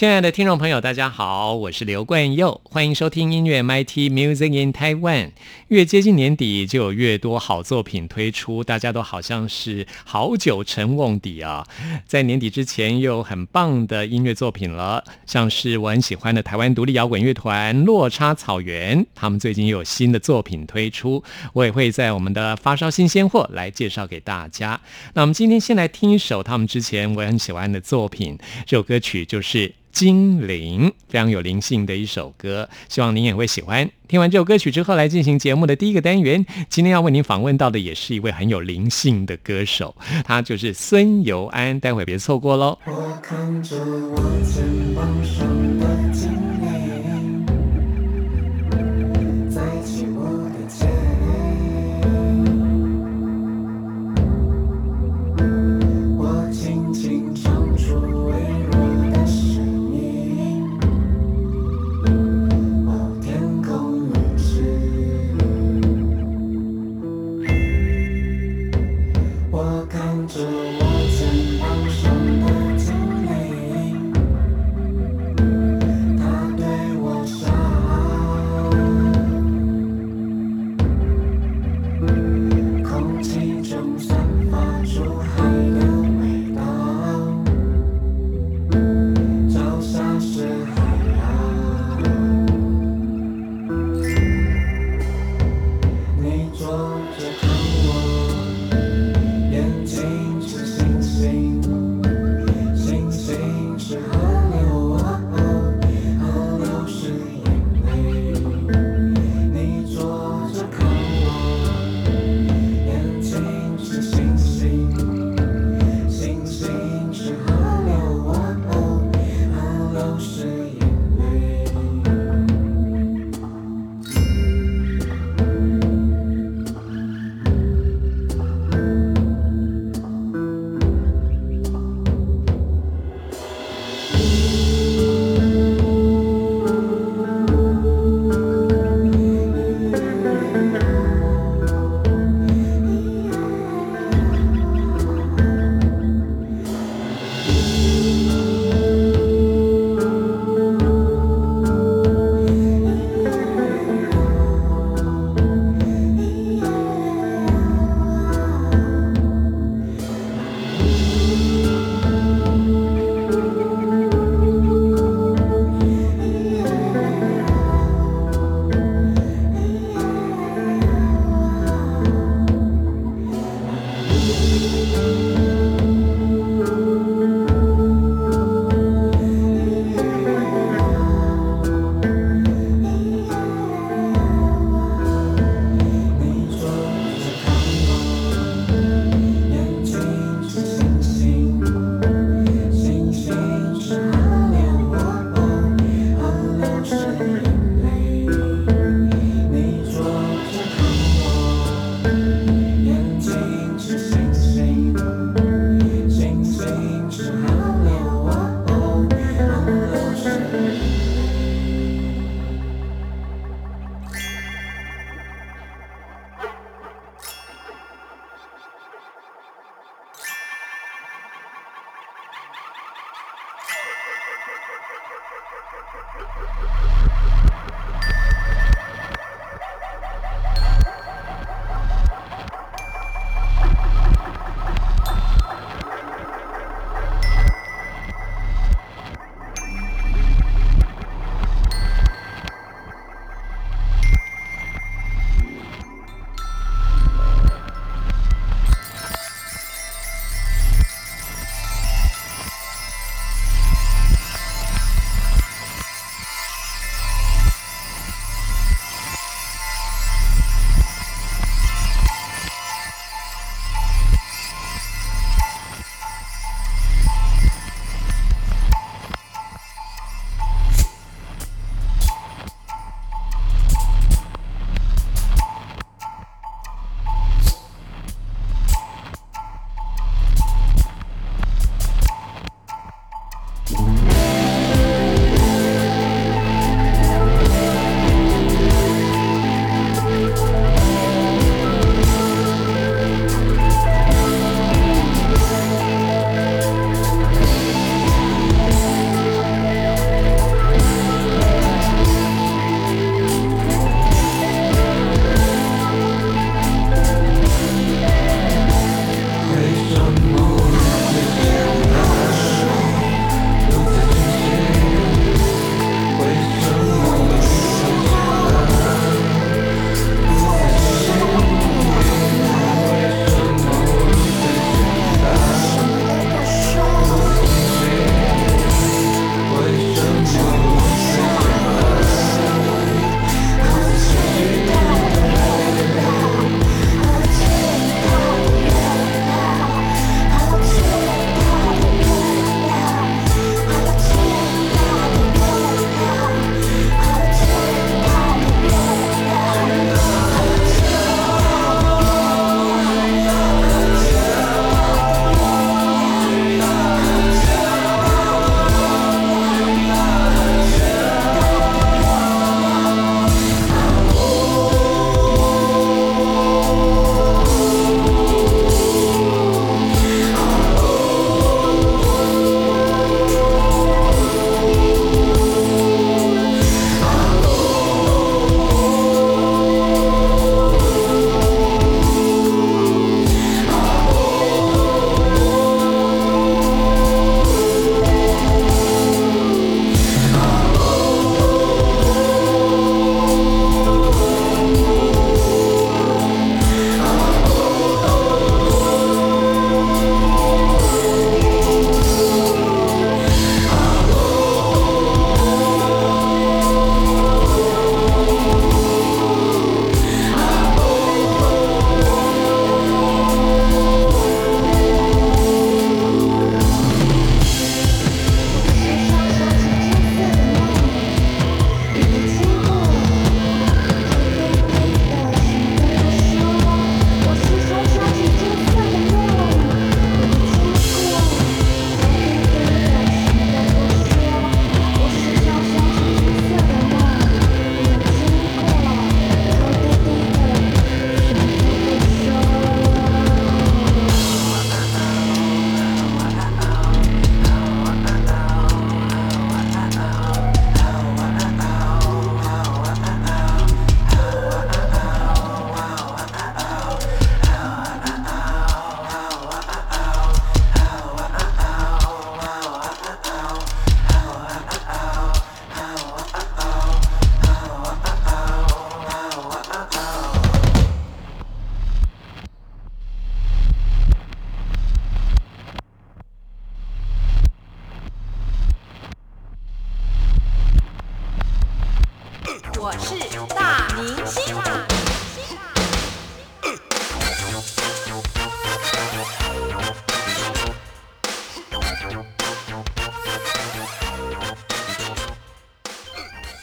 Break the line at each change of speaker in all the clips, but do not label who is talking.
亲爱的听众朋友，大家好，我是刘冠佑，欢迎收听音乐 MIT Music in Taiwan。越接近年底，就有越多好作品推出，大家都好像是好久成瓮底啊。在年底之前，又有很棒的音乐作品了，像是我很喜欢的台湾独立摇滚乐团落差草原，他们最近又有新的作品推出，我也会在我们的发烧新鲜货来介绍给大家。那我们今天先来听一首他们之前我很喜欢的作品，这首歌曲就是。精灵非常有灵性的一首歌，希望您也会喜欢。听完这首歌曲之后，来进行节目的第一个单元。今天要为您访问到的也是一位很有灵性的歌手，他就是孙尤安。待会别错过喽。我看着我肩膀上的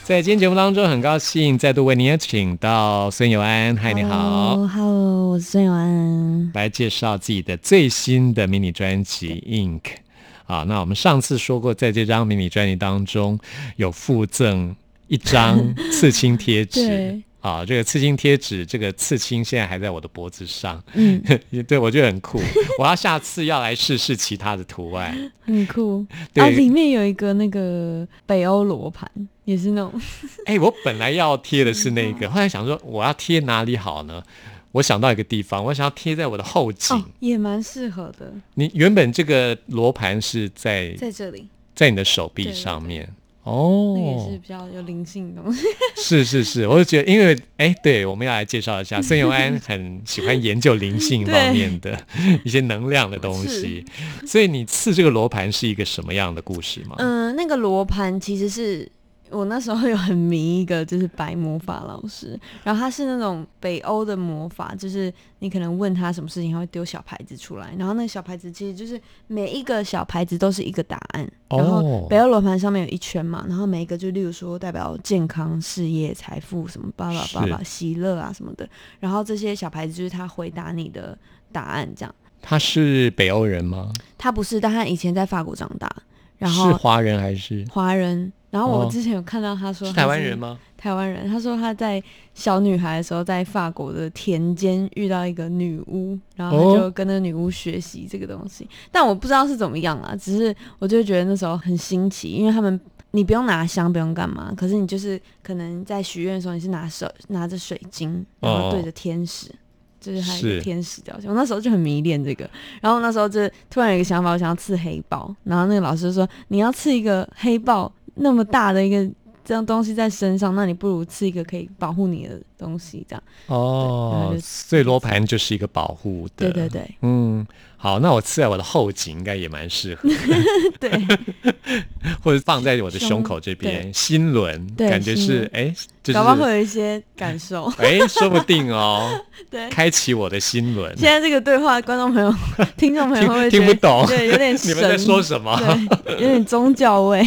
在今天节目当中，很高兴再度为您邀请到孙友安。嗨，你好
，Hello，我是孙友安，
来介绍自己的最新的迷你专辑《Ink》。啊，那我们上次说过，在这张迷你专辑当中有附赠一张 刺青贴纸。啊，这个刺青贴纸，这个刺青现在还在我的脖子上。嗯，对我觉得很酷。我要下次要来试试其他的图案，
很酷。啊，里面有一个那个北欧罗盘，也是那种。
哎，我本来要贴的是那个，后来想说我要贴哪里好呢？我想到一个地方，我想要贴在我的后颈，
也蛮适合的。
你原本这个罗盘是在
在这里，
在你的手臂上面。哦，
那也是比较有灵性的东西。
是是是，我就觉得，因为哎，对，我们要来介绍一下 孙永安，很喜欢研究灵性方面的 一些能量的东西。所以你刺这个罗盘是一个什么样的故事吗？
嗯，那个罗盘其实是。我那时候有很迷一个，就是白魔法老师，然后他是那种北欧的魔法，就是你可能问他什么事情，他会丢小牌子出来，然后那个小牌子其实就是每一个小牌子都是一个答案，然后北欧罗盘上面有一圈嘛，然后每一个就例如说代表健康、事业、财富什么，爸爸爸爸喜乐啊什么的，然后这些小牌子就是他回答你的答案，这样。
他是北欧人吗？
他不是，但他以前在法国长大，然后
是华人还是
华人？然后我之前有看到他说，
台湾人吗？
台湾人，他说他在小女孩的时候在法国的田间遇到一个女巫，然后他就跟那女巫学习这个东西。但我不知道是怎么样啦，只是我就觉得那时候很新奇，因为他们你不用拿香，不用干嘛，可是你就是可能在许愿的时候，你是拿手拿着水晶，然后对着天使，就是还有天使雕像。我那时候就很迷恋这个，然后那时候就突然有一个想法，我想要刺黑豹，然后那个老师说你要刺一个黑豹。那么大的一个这样东西在身上，那你不如吃一个可以保护你的东西，这样
哦。所以罗盘就是一个保护的，
对对对，
嗯。好，那我刺在我的后颈应该也蛮适合，
对，
或者放在我的胸口这边，心轮，感觉是哎，
搞不好会有一些感受，
哎，说不定哦，
对，
开启我的心轮。
现在这个对话，观众朋友、听众朋友会
听不懂，
对，有点
你们在说什么？
有点宗教味。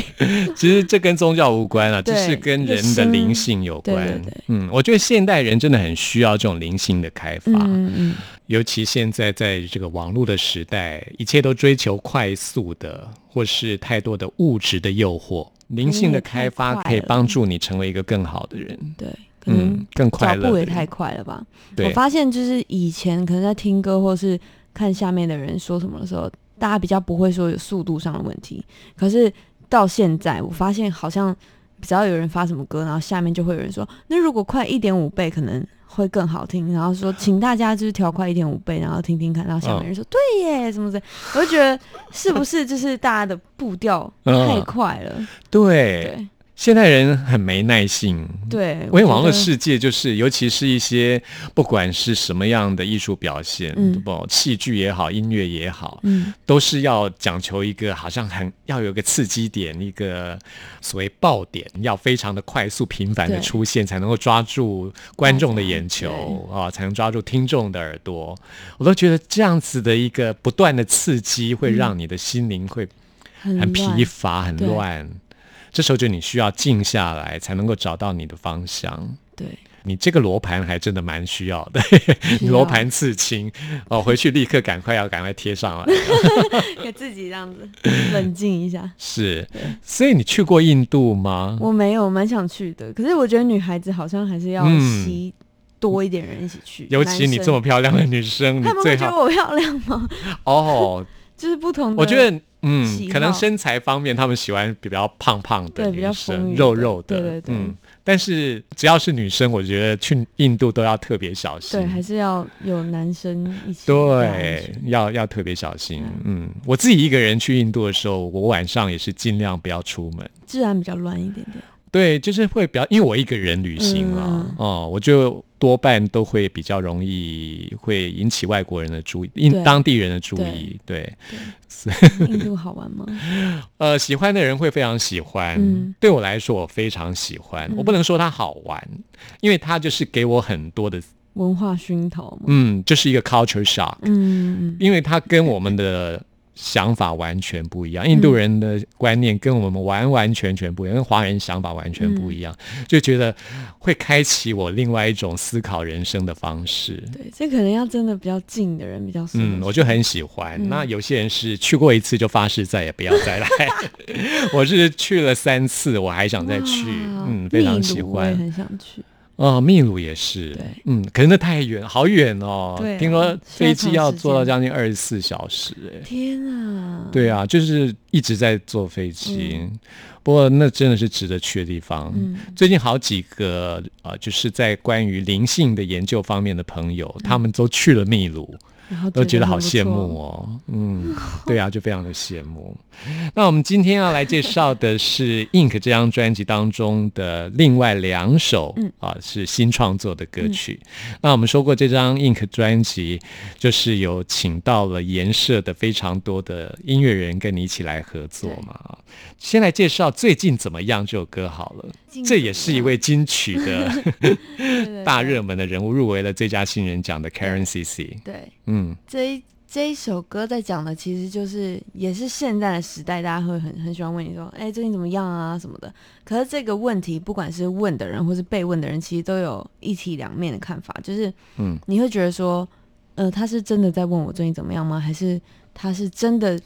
其实这跟宗教无关啊，这是跟人的灵性有关。嗯，我觉得现代人真的很需要这种灵性的开发。嗯嗯。尤其现在在这个网络的时代，一切都追求快速的，或是太多的物质的诱惑。灵性的开发可以帮助你成为一个更好的人。
对，嗯，
更快乐。
脚步也太快了吧？我发现就是以前可能在听歌或是看下面的人说什么的时候，大家比较不会说有速度上的问题。可是到现在，我发现好像只要有人发什么歌，然后下面就会有人说，那如果快一点五倍，可能。会更好听，然后说，请大家就是调快一点五倍，然后听听看。然后下面人说，对耶，什么的，我就觉得是不是就是大家的步调太快了？
对。现代人很没耐性，
对，
因为网络世界就是，尤其是一些不管是什么样的艺术表现，不，戏剧也好，音乐也好，嗯，都是要讲求一个好像很要有个刺激点，一个所谓爆点，要非常的快速频繁的出现，才能够抓住观众的眼球啊，才能抓住听众的耳朵。我都觉得这样子的一个不断的刺激，会让你的心灵会很疲乏、很乱。这时候就你需要静下来，才能够找到你的方向。
对
你这个罗盘还真的蛮需要的，罗盘刺青哦，回去立刻赶快要赶快贴上来，
给自己这样子 冷静一下。
是，所以你去过印度吗？
我没有，蛮想去的。可是我觉得女孩子好像还是要吸多一点人一起去，
尤其你这么漂亮的女生，
他们会觉得我漂亮吗？
哦，
就是不同的，
我觉得。嗯，可能身材方面，他们喜欢比较胖胖的女生，肉肉的。
对对对。嗯，
但是只要是女生，我觉得去印度都要特别小心。
对，还是要有男生一起。
对，要要特别小心。嗯，我自己一个人去印度的时候，我晚上也是尽量不要出门。
治安比较乱一点点。
对，就是会比较，因为我一个人旅行嘛，
嗯。
哦，我就多半都会比较容易会引起外国人的注意，因
对。
当地人的注意，对，
印度好玩吗？
呃，喜欢的人会非常喜欢，
嗯。
对我来说我非常喜欢，
嗯。
我不能说它好玩，因为它就是给我很多的，
文化熏陶嘛？
嗯，就是一个 culture shock，
嗯嗯
因为它跟我们的想法完全不一样，印度人的观念跟我们完完全全不一样，跟华人想法完全不一样，就觉得会开启我另外一种思考人生的方式。
对，这可能要真的比较近的人比较。
嗯，我就很喜欢。
嗯
那有些人是去过一次就发誓再也不要再来，我是去了三次，我还想再去。嗯，非常喜欢。
很想去。
哦，秘鲁也是。
对
嗯，可是那太远，好远哦。
对啊
听说飞机要坐到将近二十四小时、哎。
天啊！
对啊，就是一直在坐飞机。不过那真的是值得去的地方。
嗯
最近好几个呃，就是在关于灵性的研究方面的朋友，他们都去了秘鲁。都觉得好羡慕。哦，嗯，对啊，就非常的羡慕。那我们今天要来介绍的是《Ink》这张专辑当中的另外两首，
嗯
啊，是新创作的歌曲。那我们说过，这张《Ink》专辑就是有请到了颜社的非常多的音乐人跟你一起来合作嘛。先来介绍最近怎么样这首歌好了，
近
这也是一位金曲的 大热门的人物，入围了最佳新人奖的 Karen CC。
对，
嗯。
这一这一首歌在讲的其实就是也是现在的时代，大家会很很喜欢问你说，哎、最近怎么样啊什么的。可是这个问题，不管是问的人或是被问的人，其实都有一体两面的看法，就是
嗯
你会觉得说，呃，他是真的在问我最近怎么样吗？还是他是真的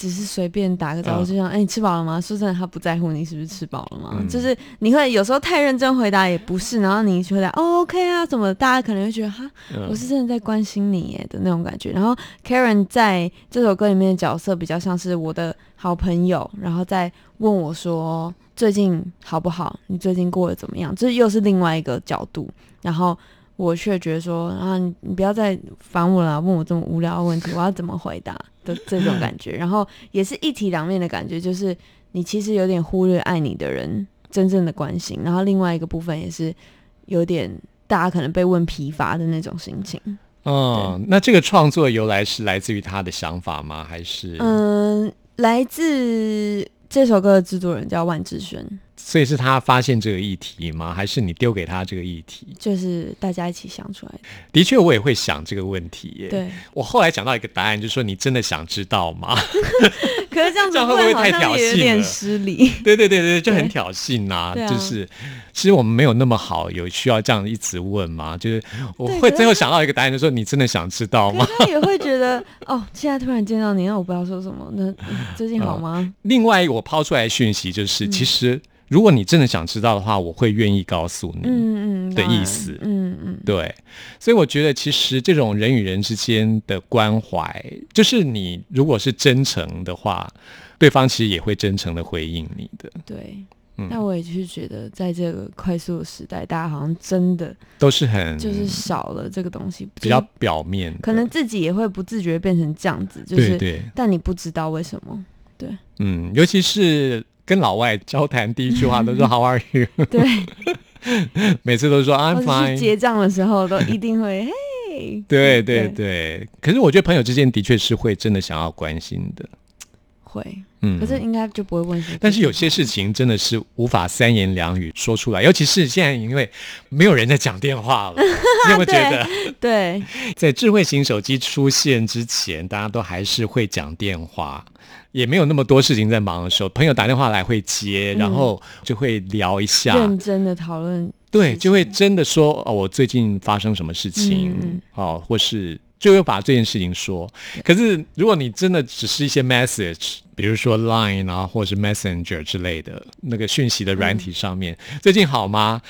只是随便打个招呼，
嗯
就像哎、你吃饱了吗？说真的，他不在乎你是不是吃饱了吗？
嗯
就是你会有时候太认真回答也不是，然后你回答哦 OK 啊怎么，大家可能会觉得哈。
嗯
我是真的在关心你耶的那种感觉。然后 Karen 在这首歌里面的角色比较像是我的好朋友，然后再问我说最近好不好？你最近过得怎么样？这又是另外一个角度。然后我却觉得说啊，你你不要再烦我了啊，问我这么无聊的问题，我要怎么回答的这种感觉。然后也是一体两面的感觉，就是你其实有点忽略爱你的人真正的关心，然后另外一个部分也是有点大家可能被问疲乏的那种心情。
嗯，那这个创作由来是来自于他的想法吗？还是？
嗯，来自这首歌的制作人叫万志轩，
所以是他发现这个议题吗？还是你丢给他这个议题？
就是大家一起想出来的。
的确，我也会想这个问题耶。，
对，
我后来讲到一个答案，就是说你真的想知道吗？
可是这样子
会不会太挑
像也有点
衅了
失礼。
对对对对，就很
对
挑衅呐、就是，其实我们没有那么好，有需要这样一直问吗？就是我会最后想到一个答案，就是说你真的想知道吗？
他也会觉得，哦，现在突然见到你，那我不知道说什么。那、嗯最近好吗？
另外一个我抛出来的讯息就是，
嗯
其实如果你真的想知道的话，我会愿意告诉你。
嗯嗯
的意思
嗯嗯，
对，所以我觉得其实这种人与人之间的关怀，就是你如果是真诚的话，对方其实也会真诚的回应你的，
对。
嗯
但我也是觉得，在这个快速的时代，大家好像真的
都是很
就是少了这个东西，
比较表面，
可能自己也会不自觉变成这样子，就是
对对，
但你不知道为什么。
对嗯，尤其是跟老外交谈，第一句话都说 How are you？
对，
每次都说 I'm fine。
结账的时候都一定会嘿。
对对对，可是我觉得朋友之间的确是会真的想要关心的，
会，
嗯，
可是应该就不会问说。
但是有些事情真的是无法三言两语说出来，尤其是现在因为没有人在讲电话了，你有没有觉得，
对
在智慧型手机出现之前，大家都还是会讲电话，也没有那么多事情在忙的时候，朋友打电话来会接，
嗯。
然后就会聊一下，
认真的讨论，
对，就会真的说哦，我最近发生什么事情，哦，或是就会把这件事情说。可是如果你真的只是一些 message，比如说 Line 啊，或是 Messenger 之类的那个讯息的软体上面，
嗯
最近好吗？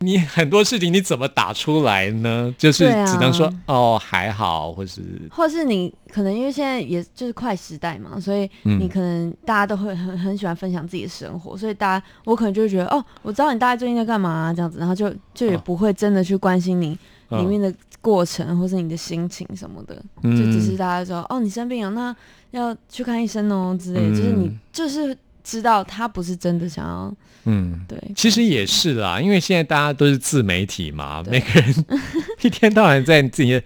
你很多事情你怎么打出来呢？就是只能说、哦还好，或是
或是你可能因为现在也就是快时代嘛，所以
嗯。
你可能大家都会很很喜欢分享自己的生活，所以大家我可能就会觉得哦，我知道你大概最近在干嘛、啊、这样子，然后就就也
哦
不会真的去关心你
嗯。
里面的过程，或是你的心情什么的，
嗯
就只是大家说哦你生病了，那要去看医生哦之类就是你就是知道他不是真的想要
嗯。
对。
其实也是啦，因为现在大家都是自媒体嘛，每个人 一天到晚在自己的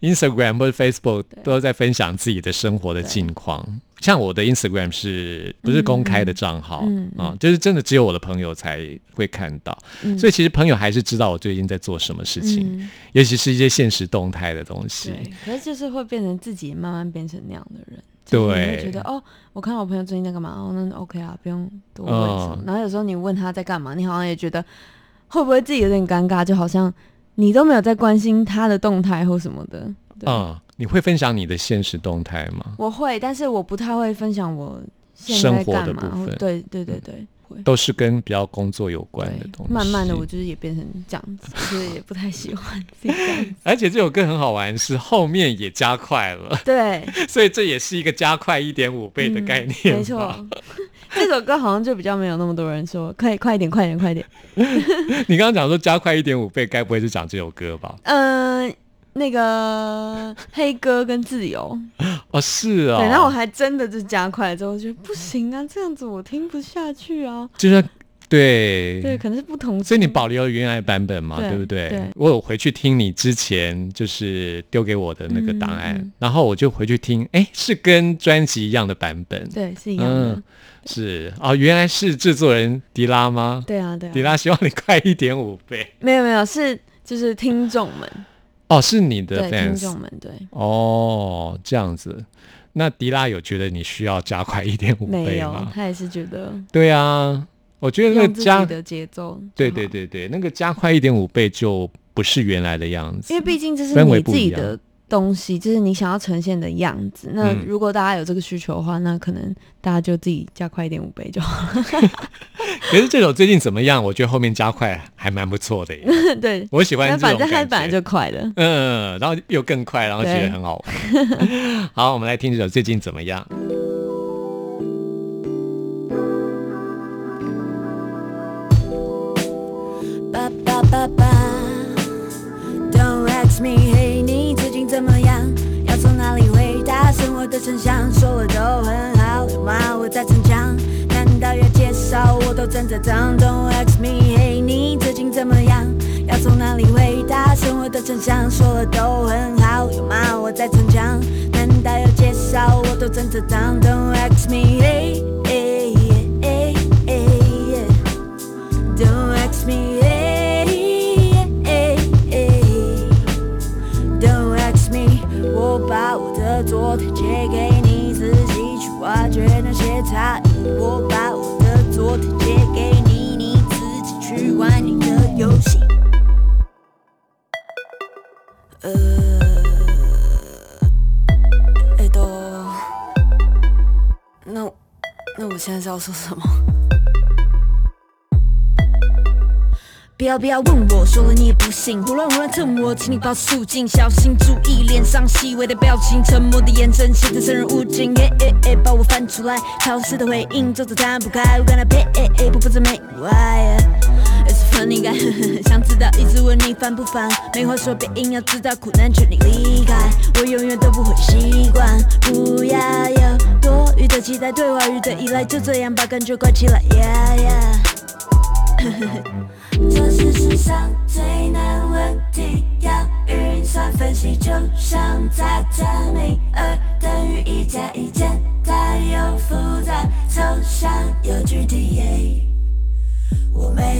Instagram 或者 Facebook 都在分享自己的生活的近况。像我的 Instagram 是不是公开的账号、
嗯嗯
啊？就是真的只有我的朋友才会看到，
嗯
所以其实朋友还是知道我最近在做什么事情，
嗯
尤其是一些现实动态的东西。
可是就是会变成自己慢慢变成那样的人，
对
觉得哦，我看我朋友最近在干嘛，哦，那 OK 啊，不用多问什么。
嗯
然后有时候你问他在干嘛，你好像也觉得会不会自己有点尴尬，就好像你都没有在关心他的动态或什么的。啊，
嗯，你会分享你的现实动态吗？
我会，但是我不太会分享我现在干嘛。对对对对，会。
都是跟比较工作有关的东西。
慢慢的，我就是也变成这样子，就是也不太喜欢这样子。
而且这首歌很好玩，是后面也加快了，
对，
所以这也是一个加快一点五倍的概念、
嗯没错。这首歌好像就比较没有那么多人说，快快一点，快一点，快一点。
你刚刚讲说加快一点五倍，该不会是讲这首歌吧？
嗯、那个黑哥跟自由，
哦，是哦。
对，然后我还真的就加快了之后，我觉得不行啊，这样子我听不下去啊。
就是对
对，可能是不同。
所以你保留了原来版本嘛，
对
对不对？
对
我有回去听你之前就是丢给我的那个档案，然后我就回去听，哎，是跟专辑一样的版本。
对是一样的。
嗯，是哦，原来是制作人迪拉吗？
对啊，对啊。
迪拉希望你快一点五倍。
没有没有，是就是听众们，
哦，是你的
听
fans
众们，对，
哦，这样子。那迪拉有觉得你需要加快一点五
没有
倍吗，？
他也是觉得
对啊，我觉得那个加
己，的节奏，
对对，对对，那个加快一点五倍就不是原来的样子
因为。毕竟这是你自己的东西，就是你想要呈现的样子。那
嗯
如果大家有这个需求的话，那可能大家就自己加快一点五倍就好。
可是这首最近怎么样？我觉得后面加快还蛮不错的耶，
对，
我喜欢
那
这种
反正它本来。就快的。
嗯，然后又更快，然后觉得很好玩。好，我们来听这首最近怎么样？
爸爸爸爸，Don't ask me，怎么样？要从哪里回答？生活的真相，说我都很好，有吗？我在逞强，难道要介绍？我都正在长。Don't ask me，嘿，你最近怎么样？要从哪里回答？生活的真相，说我都很好，有吗？我在逞强，难道要介绍？我都正在长。Don't ask me，嘿，嘿，现在是要说什么？不要不要问我，说了你也不信。胡乱胡乱蹭我，请你保持肃静，小心注意脸上细微的表情，沉默的眼神写着生人勿近。耶耶耶，把我翻出来，潮湿的回应，皱褶弹不开，我跟他配，不负责没外。It's funny guy，想知道，一直问你烦不烦？没话说，别硬要知道，苦难劝你离开，我永远都不会习惯。不要有多余的期待，对话语的依赖，就这样把感觉关起来。Yeah yeah。这是世上最难问题，要运算分析，就像在证明二等于一加一，简单又复杂，抽象又具体。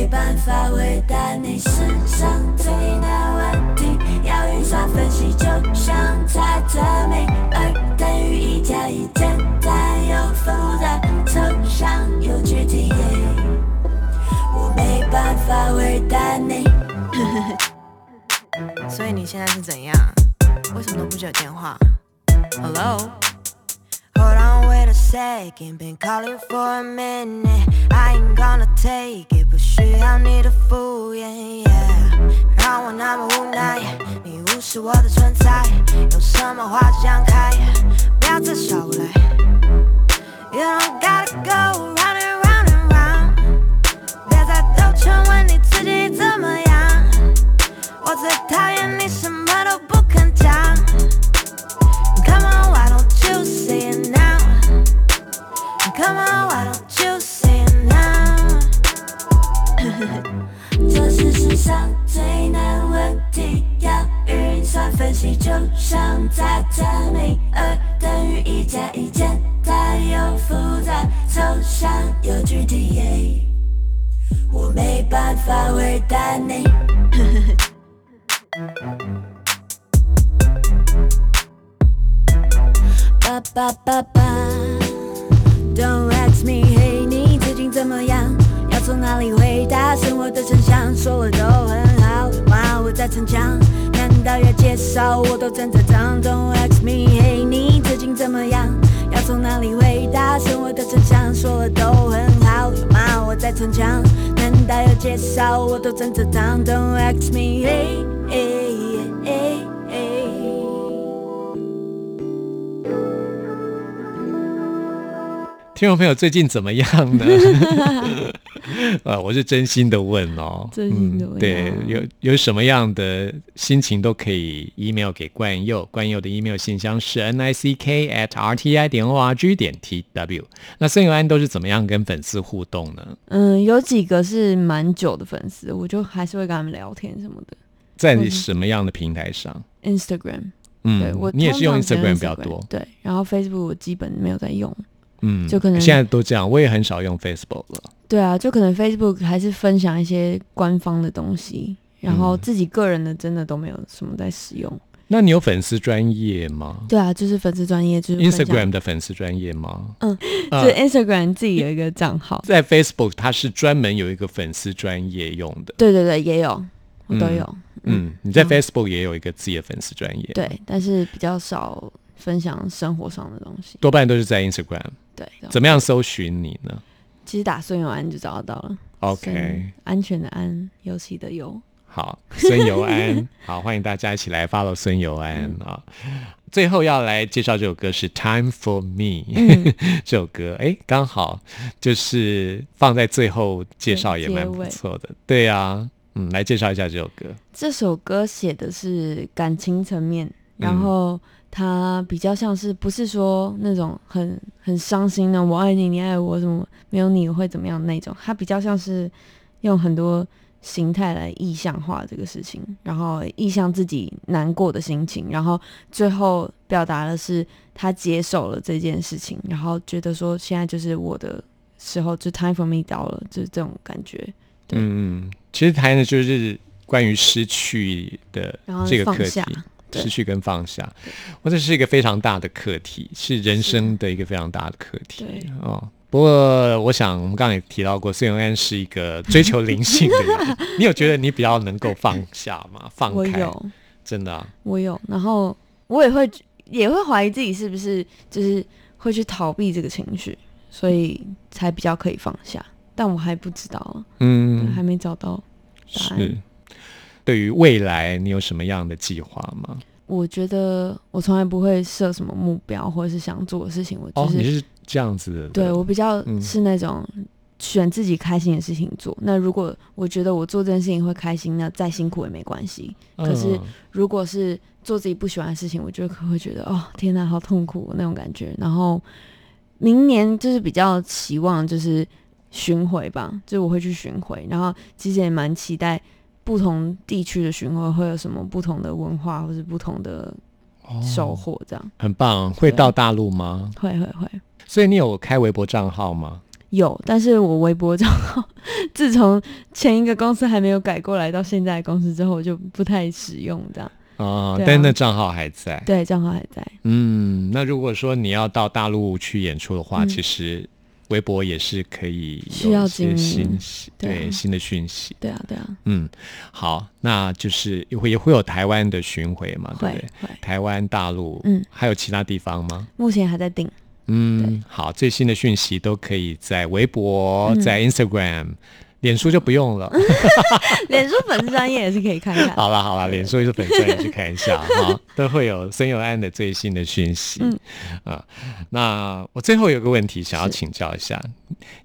没办法回答你世上最难问题，要运算分析，就像在证明二等于一加一，简单又复杂，抽象又具体。我没办法回答你。
所以你现在是怎样？为什么都不接我电话
？Hello？Hold on, wait a second, been calling for a minute. I ain't gonna take it，需要你的敷衍让我那么无奈，你无视我的存在，有什么话就讲开，不要再耍无赖。You don't gotta go round and round. and round，别再兜圈问你自己怎么样。我最讨厌分析，就像在证明二等于一加一，简单又复杂，抽象又具体。我没办法回答你。ba ba ba ba Don't ask me，嘿，你最近怎么样？从哪里回答？生活的真相说了都很好，有吗？我在逞强，难道要介绍？我都正在当。Don't ask me，嘿，你最近怎么样？要从哪里回答？生活的真相说了都很好，有吗？我在逞强，难道要介绍？我都正在当。Don't ask me，嘿，嘿，嘿，
听众朋友最近怎么样呢？呃，我是真心的问哦，
真心的问啊
对，有有什么样的心情都可以 email 给冠佑，冠佑的 email 信箱是 n i c k at r t i 点 o r g 点 t w。那孙友安都是怎么样跟粉丝互动呢？
嗯，有几个是蛮久的粉丝，我就还是会跟他们聊天什么的。
在
嗯
什么样的平台上
？Instagram，、
嗯，
对我
你也是用 Instagram 比较多，
对，然后 Facebook 我基本没有在用。
嗯，
就可能
现在都这样，我也很少用 Facebook 了。
对啊，就可能 Facebook 还是分享一些官方的东西，然后
嗯
自己个人的真的都没有什么在使用。
那你有粉丝专业吗
对啊，就是粉丝专业，就是
？Instagram 的粉丝专业吗？
嗯
呃，
就 Instagram 自己有一个账号。
在 Facebook 它是专门有一个粉丝专业用的。
对对对，也有，我都有。
嗯，你在
嗯
Facebook 也有一个自己的粉丝专业，，
对，但是比较少分享生活上的东西。
多半都是在 Instagram。
对，
怎么样搜寻你呢
其实打孙友安就找得到了。
？OK，
安全的安，游戏的游。
好，孙尤安，好，欢迎大家一起来 follow 孙尤安啊。最后要来介绍这首歌是《Time for Me》，
嗯
这首歌哎，刚好就是放在最后介绍也蛮不错的。对呀、嗯，来介绍一下这首歌。
这首歌写的是感情层面，
嗯
然后它比较像是不是说那种很很伤心的“我爱你，你爱我”什么没有你会怎么样那种，他比较像是用很多形态来意象化这个事情，然后意象自己难过的心情，然后最后表达的是他接受了这件事情，然后觉得说现在就是我的时候，就 time for me 到了，就是这种感觉。对。
嗯，其实谈的就是关于失去的
然后
这个课题
放下，对
失去跟放下，我这是一个非常大的课题，是人生的一个非常大的课题
对
哦。不过，我想我们刚刚也提到过，孙永安是一个追求灵性的人。你有觉得你比较能够放下吗？放开，
我有。
真的、啊，
我有，然后我也会也会怀疑自己是不是就是会去逃避这个情绪，所以才比较可以放下。但我还不知道啊，
嗯，
还没找到答案。
是。对于未来，你有什么样的计划吗？
我觉得我从来不会设什么目标或者是想做的事情，我
哦，
就是、
你是这样子的，
对我比较
嗯
是那种选自己开心的事情做。那如果我觉得我做这件事情会开心，那再辛苦也没关系。可是
嗯
如果是做自己不喜欢的事情，我就可会觉得哦，天哪，好痛苦那种感觉。然后明年就是比较期望就是巡回吧，就是我会去巡回，然后其实也蛮期待不同地区的巡回会有什么不同的文化或是不同的收获，这样、
很棒。会到大陆吗？
会会会。
所以你有开微博账号吗？
有，但是我微博账号 自从前一个公司还没有改过来到现在公司之后，我就不太使用这样。哦、啊
但那账号还在。
对，账号还在。
嗯，那如果说你要到大陆去演出的话，
嗯
其实微博也是可以
需要
些信息，
对
新的讯息。
对啊，对啊，
嗯，好，那就是也会也会有台湾的巡回嘛，对不对？台湾、大陆，
嗯，
还有其他地方吗？
目前还在定。
嗯，好，最新的讯息都可以在微博、
嗯
在 Instagram、脸书就不用了。
脸书粉丝专业也是可以看看。
好了好了，脸书是粉专也去看一下哈，都会有孙友安的最新的讯息。
嗯
啊，那我最后有个问题想要
是
请教一下，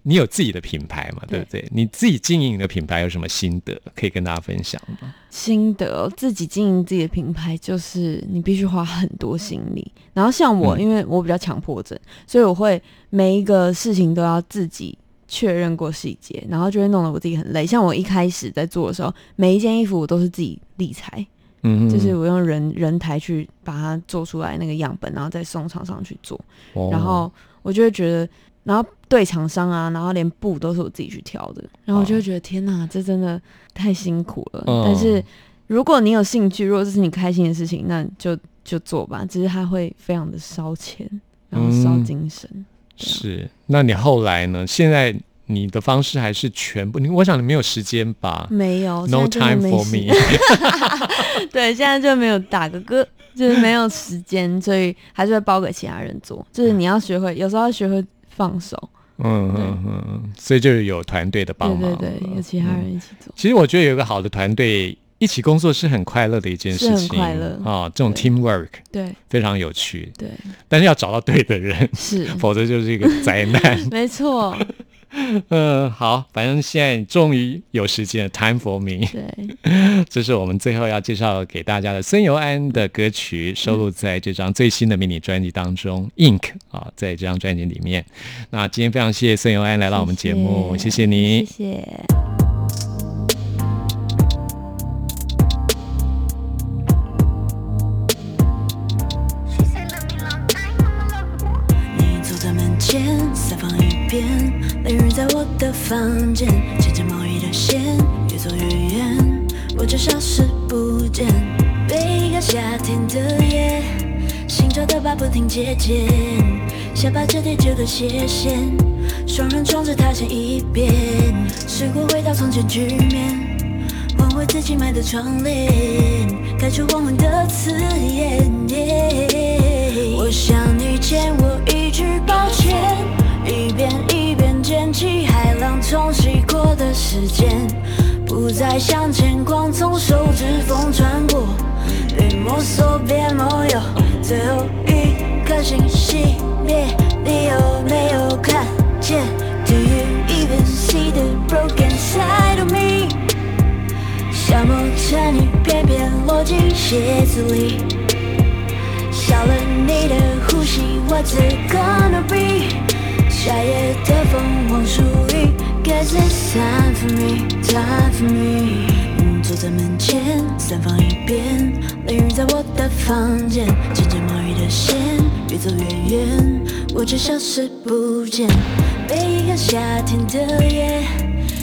你有自己的品牌嘛？对不对？你自己经营的品牌有什么心得可以跟大家分享吗？
心得，自己经营自己的品牌，就是你必须花很多心力。然后像我，
嗯
因为我比较强迫症，所以我会每一个事情都要自己确认过细节，然后就会弄得我自己很累。像我一开始在做的时候，每一件衣服我都是自己理裁，
嗯
就是我用人人台去把它做出来那个样本，然后再送厂商去做。
哦
然后我就会觉得，然后对厂商啊，然后连布都是我自己去挑的，然后我就会觉得天哪，这真的太辛苦了。
嗯
但是如果你有兴趣，如果这是你开心的事情，那就就做吧。只是它会非常的烧钱，然后烧
嗯
精神。
是，那你后来呢？现在你的方式还是全部？你我想你没有时间吧
没有
？No time for me。
对，现在就没有打个歌，就是没有时间，所以还是会包给其他人做。就是你要学会，有时候要学会放手。
嗯
对
嗯嗯，所以就是有团队的帮
对
忙对。
对对，有其他
嗯
人一起做。
其实我觉得有一个好的团队一起工作是很快乐的一件事
是
情，
很快乐
啊，这种 teamwork
对
非常有趣，
对，
但是要找到对的人，
是
否则就是一个灾难。
没错。
嗯，好，反正现在终于有时间了，time for me。
对，
这是我们最后要介绍给大家的孙尤安的歌曲，收录在这张最新的迷你专辑当中，《Ink》啊，在这张专辑里面。那今天非常谢谢孙尤安来到我们节目，谢谢你。
谢谢。
我的房间，牵着毛衣的线越走越远，我就消失不见。每一个夏天的夜，心跳的把不停接近，下巴折叠着个斜线，双人床只踏前一遍，试过回到从前局面，换回自己买的窗帘，改出黄昏的刺眼。我想你欠我一句抱歉，一遍一掀起海浪冲洗过的时间，不再向前，光从手指缝穿过，边摸索边梦游，最后一颗星熄灭，你有没有看见？Do you even see the broken side of me？消磨着你，偏偏落进鞋子里。少了你的呼吸，What's it gonna be？Time for me，time for me。嗯坐在门前，散放一边，淋雨在我的房间，牵着毛衣的线，越走越远，我却消失不见。被一个夏天的夜，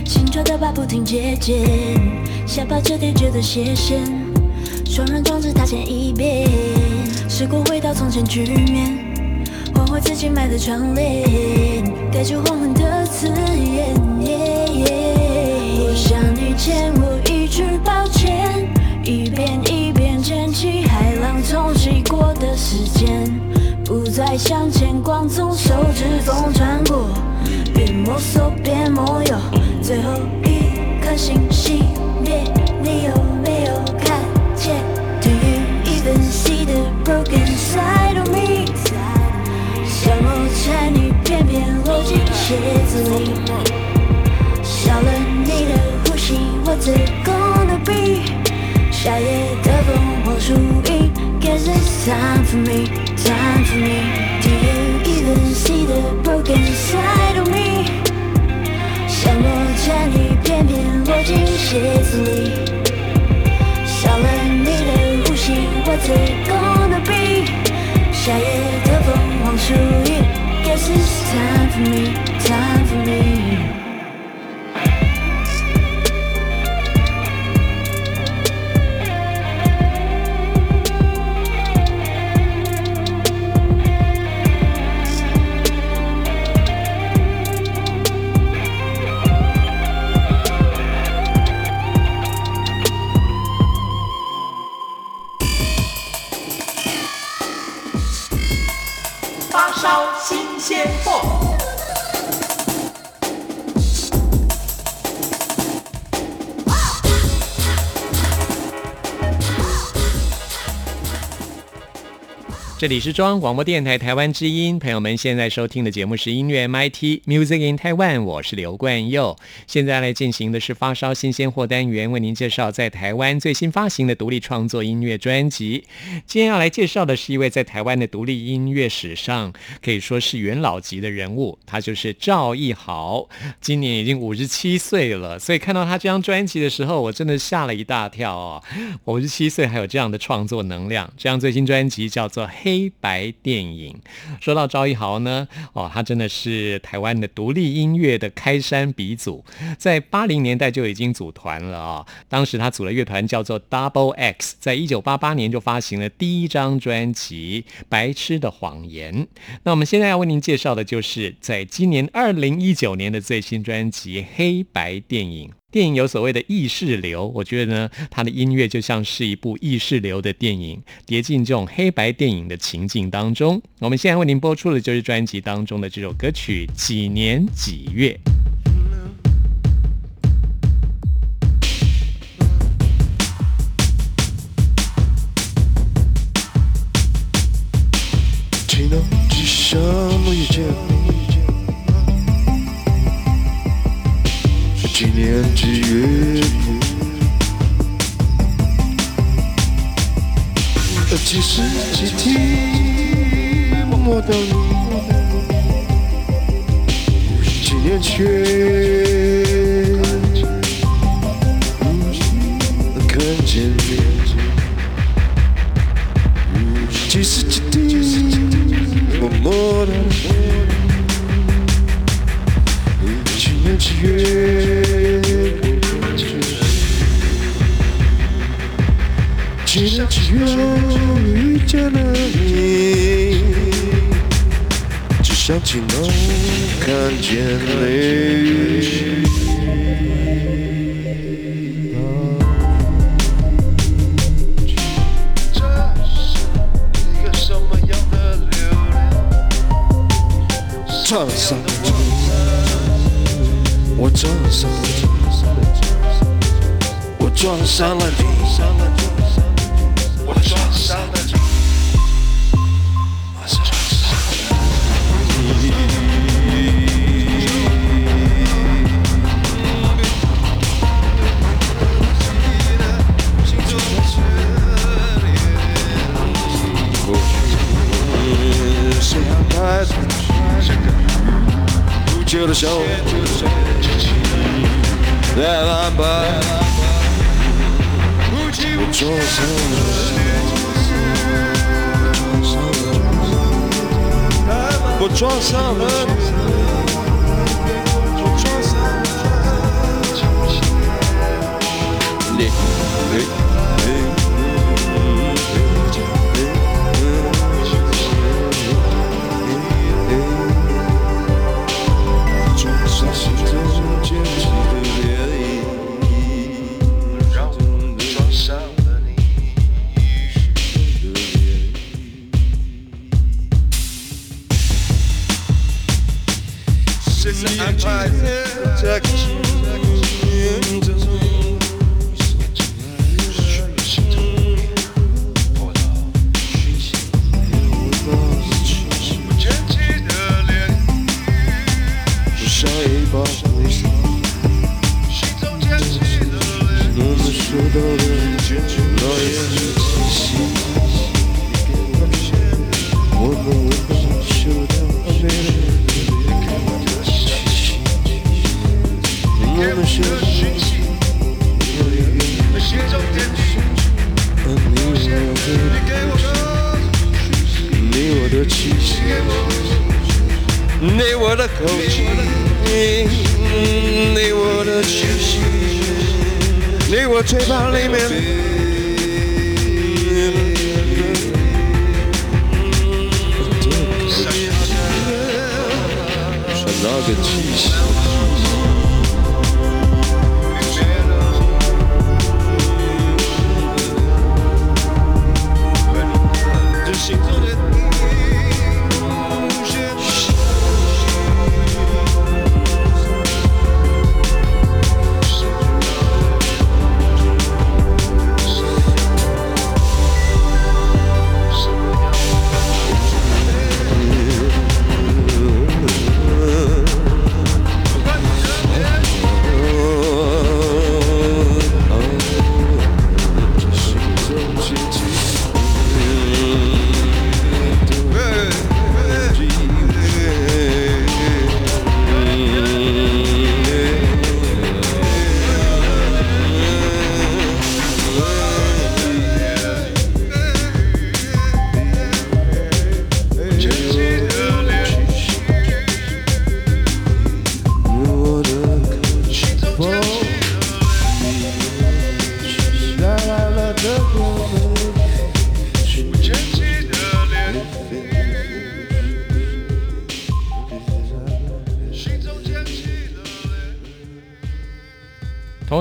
心跳的把不停接近，下巴折叠着的斜线。双人装置踏前一遍，时过回到从前局面，换回自己买的窗帘，改出黄昏的刺眼。我想你欠我一句抱歉，一遍一遍捡起海浪冲洗过的时间，不再向前，光从手指缝穿过，边摸索边梦游，最后一颗星熄灭，着你，偏偏落进鞋子里，少了你的呼吸，What's it gonna be？夏夜的凤凰树影，Guess it's time for me，time for me。Do you even see the broken side of me？消磨着你，偏偏落进鞋子里，少了你的呼吸，What's it gonna be？夏夜的凤凰树影，Guess it's time for me，time for me。
里是中央广播电台台湾之音，朋友们现在收听的节目是音乐 MIT Music in Taiwan，我是刘冠佑。现在来进行的是发烧新鲜货单元，为您介绍在台湾最新发行的独立创作音乐专辑。今天要来介绍的是一位在台湾的独立音乐史上可以说是元老级的人物，他就是赵艺豪，今年已经五十七岁了。所以看到他这张专辑的时候，我真的吓了一大跳哦！五十七岁还有这样的创作能量，这张最新专辑叫做《黑》。黑白电影，说到赵一豪呢，哦，他真的是台湾的独立音乐的开山鼻祖，在八零年代就已经组团了啊。当时他组了乐团叫做 Double X，在一九八八年就发行了第一张专辑《白痴的谎言》。那我们现在要为您介绍的就是在今年二零一九年的最新专辑《黑白电影》。电影有所谓的意识流，我觉得呢，它的音乐就像是一部意识流的电影，叠进这种黑白电影的情境当中。我们现在为您播出的就是专辑当中的这首歌曲《几年几月》。
几年几月，几时几地，默默等你。几年前，看见你。几时几地，默默等你几年几月。几年几月遇见了你，只想起能看见你。这是一个什么样的流连？撞上你，我撞上了你，我撞上了你。旧的笑，在蓝白，我撞上了，我撞上了。
Jack.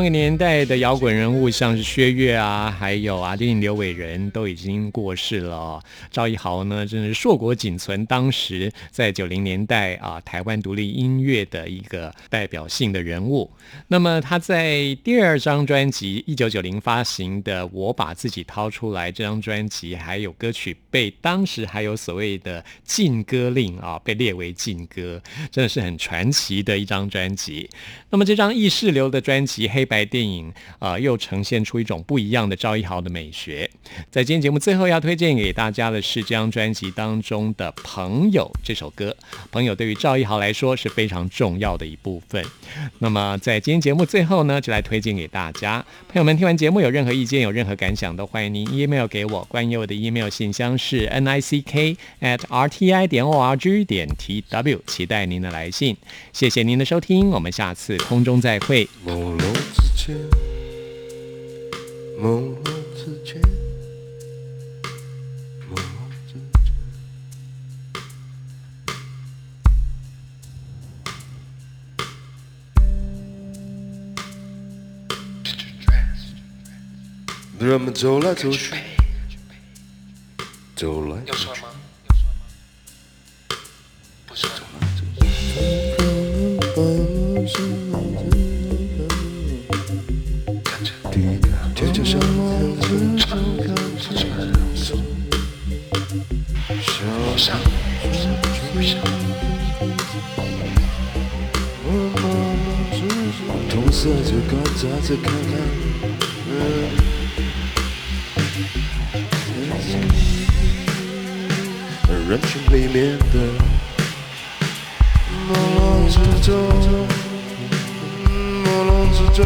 年代的摇滚人物，像是薛岳啊，还有阿丁、刘伟仁，都已经过世了、赵一豪呢，真是硕果仅存，当时在九零年代啊，台湾独立音乐的一个代表性的人物。那么他在第二张专辑一九九零发行的《我把自己掏出来》这张专辑，还有歌曲被当时还有所谓的禁歌令啊，被列为禁歌，真的是很传奇的一张专辑。那么这张意识流的专辑黑白电影啊、又呈现出一种不一样的赵一豪的美学。在今天节目最后要推荐给大家的是这张专辑当中的《朋友》这首歌，《朋友》对于赵一豪来说是非常重要的一部分。那么在今天节目最后呢，就来推荐给大家。朋友们听完节目有任何意见、有任何感想，都欢迎您 email 给我。关于我的 email 信箱是 n i c k at r t i 点 o r g 点 t w，期待您的来信。谢谢您的收听，我们下次空中再会。
间，朦胧之间，朦胧之间。人们走来走去，走来走去。走来走去。的小
上
同色着观察着看看，人群里面的朦胧之中，朦胧之中，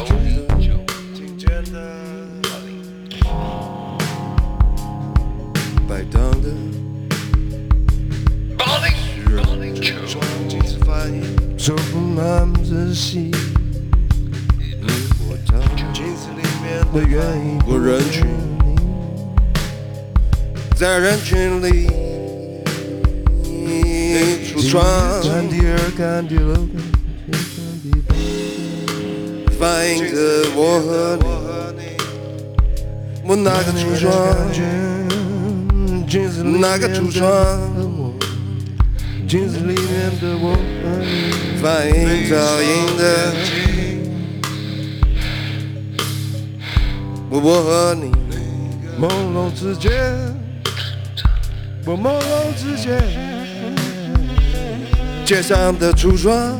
映出满仔细。我找镜子里面的原因，我人群，在人群里橱窗，看第二看第六反映着我和你，我那个橱窗，镜子那个橱窗。镜子里面的我，反映照映的我我和你，朦胧之间，我朦胧之间，街上的橱窗，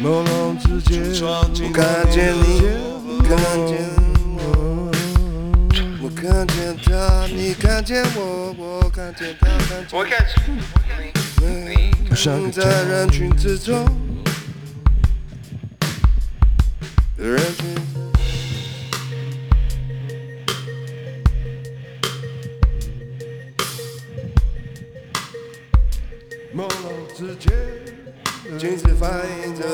朦胧之间，我看见你，看见。看见他，你看见我，我看见他，看见
我看见
我像在人群之中，人群。朦胧之间，镜子反映着